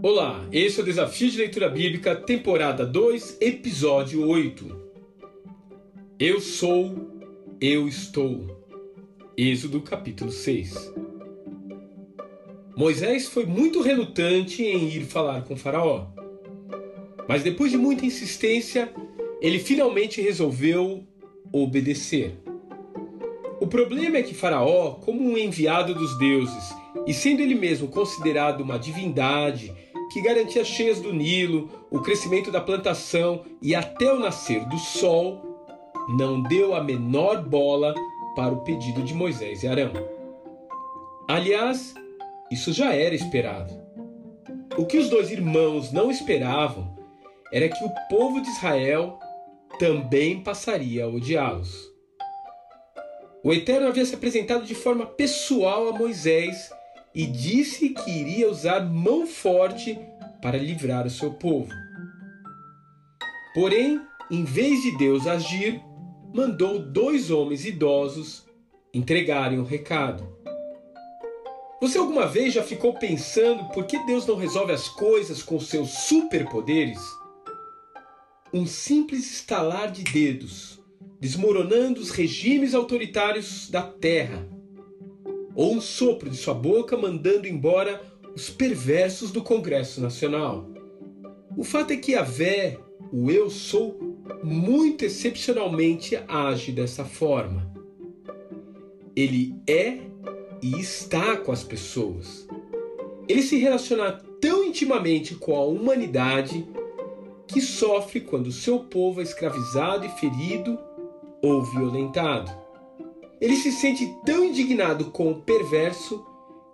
Olá, esse é o Desafio de Leitura Bíblica, temporada 2, episódio 8. Eu sou, eu estou. Êxodo capítulo 6. Moisés foi muito relutante em ir falar com Faraó. Mas depois de muita insistência, ele finalmente resolveu obedecer. O problema é que Faraó, como um enviado dos deuses, e sendo ele mesmo considerado uma divindade que garantia cheias do Nilo, o crescimento da plantação e até o nascer do sol, não deu a menor bola para o pedido de Moisés e Arão. Aliás, isso já era esperado. O que os dois irmãos não esperavam era que o povo de Israel também passaria a odiá-los. O Eterno havia se apresentado de forma pessoal a Moisés e disse que iria usar mão forte para livrar o seu povo. Porém, em vez de Deus agir, mandou dois homens idosos entregarem o recado. Você alguma vez já ficou pensando por que Deus não resolve as coisas com seus superpoderes? Um simples estalar de dedos, desmoronando os regimes autoritários da terra ou um sopro de sua boca mandando embora os perversos do Congresso Nacional. O fato é que a Vé, o eu sou, muito excepcionalmente age dessa forma. Ele é e está com as pessoas. Ele se relaciona tão intimamente com a humanidade que sofre quando seu povo é escravizado e ferido ou violentado. Ele se sente tão indignado com o perverso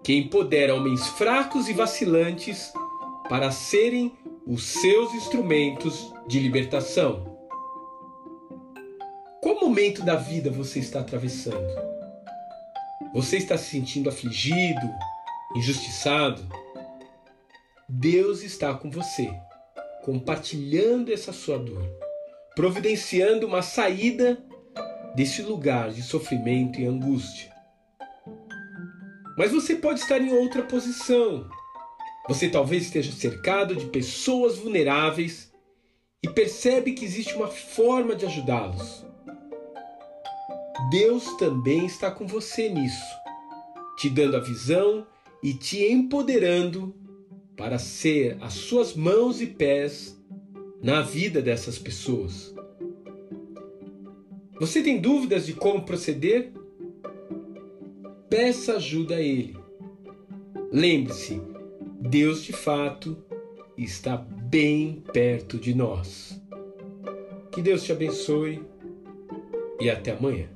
que empodera homens fracos e vacilantes para serem os seus instrumentos de libertação. Qual momento da vida você está atravessando? Você está se sentindo afligido, injustiçado? Deus está com você, compartilhando essa sua dor, providenciando uma saída desse lugar de sofrimento e angústia. Mas você pode estar em outra posição. Você talvez esteja cercado de pessoas vulneráveis e percebe que existe uma forma de ajudá-los. Deus também está com você nisso, te dando a visão e te empoderando para ser as suas mãos e pés na vida dessas pessoas. Você tem dúvidas de como proceder? Peça ajuda a Ele. Lembre-se, Deus de fato está bem perto de nós. Que Deus te abençoe e até amanhã.